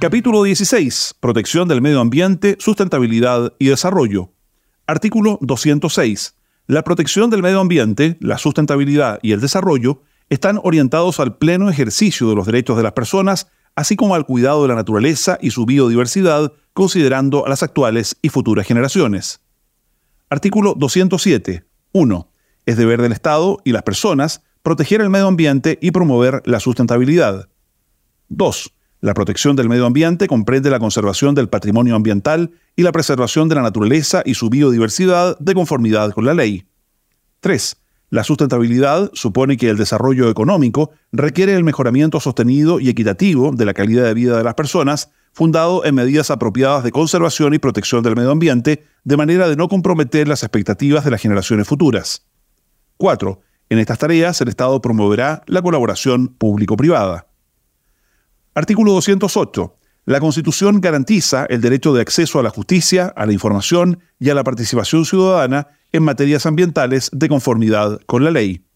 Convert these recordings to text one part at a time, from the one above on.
Capítulo 16. Protección del medio ambiente, sustentabilidad y desarrollo. Artículo 206. La protección del medio ambiente, la sustentabilidad y el desarrollo están orientados al pleno ejercicio de los derechos de las personas, así como al cuidado de la naturaleza y su biodiversidad, considerando a las actuales y futuras generaciones. Artículo 207. 1. Es deber del Estado y las personas proteger el medio ambiente y promover la sustentabilidad. 2 la protección del medio ambiente comprende la conservación del patrimonio ambiental y la preservación de la naturaleza y su biodiversidad de conformidad con la ley. 3. La sustentabilidad supone que el desarrollo económico requiere el mejoramiento sostenido y equitativo de la calidad de vida de las personas, fundado en medidas apropiadas de conservación y protección del medio ambiente, de manera de no comprometer las expectativas de las generaciones futuras. 4. En estas tareas el Estado promoverá la colaboración público-privada. Artículo 208. La Constitución garantiza el derecho de acceso a la justicia, a la información y a la participación ciudadana en materias ambientales de conformidad con la ley.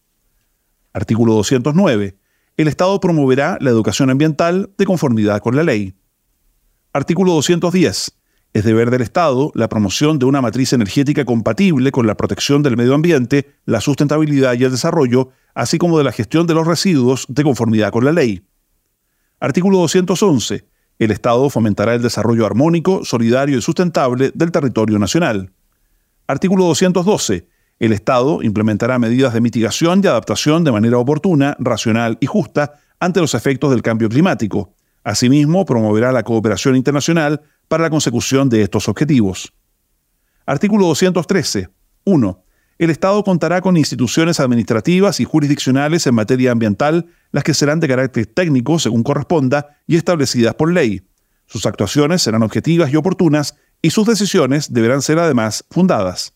Artículo 209. El Estado promoverá la educación ambiental de conformidad con la ley. Artículo 210. Es deber del Estado la promoción de una matriz energética compatible con la protección del medio ambiente, la sustentabilidad y el desarrollo, así como de la gestión de los residuos de conformidad con la ley. Artículo 211. El Estado fomentará el desarrollo armónico, solidario y sustentable del territorio nacional. Artículo 212. El Estado implementará medidas de mitigación y adaptación de manera oportuna, racional y justa ante los efectos del cambio climático. Asimismo, promoverá la cooperación internacional para la consecución de estos objetivos. Artículo 213. 1 el Estado contará con instituciones administrativas y jurisdiccionales en materia ambiental, las que serán de carácter técnico según corresponda y establecidas por ley. Sus actuaciones serán objetivas y oportunas y sus decisiones deberán ser además fundadas.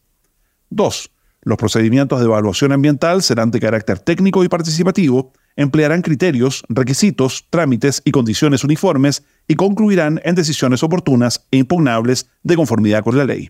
2. Los procedimientos de evaluación ambiental serán de carácter técnico y participativo, emplearán criterios, requisitos, trámites y condiciones uniformes y concluirán en decisiones oportunas e impugnables de conformidad con la ley.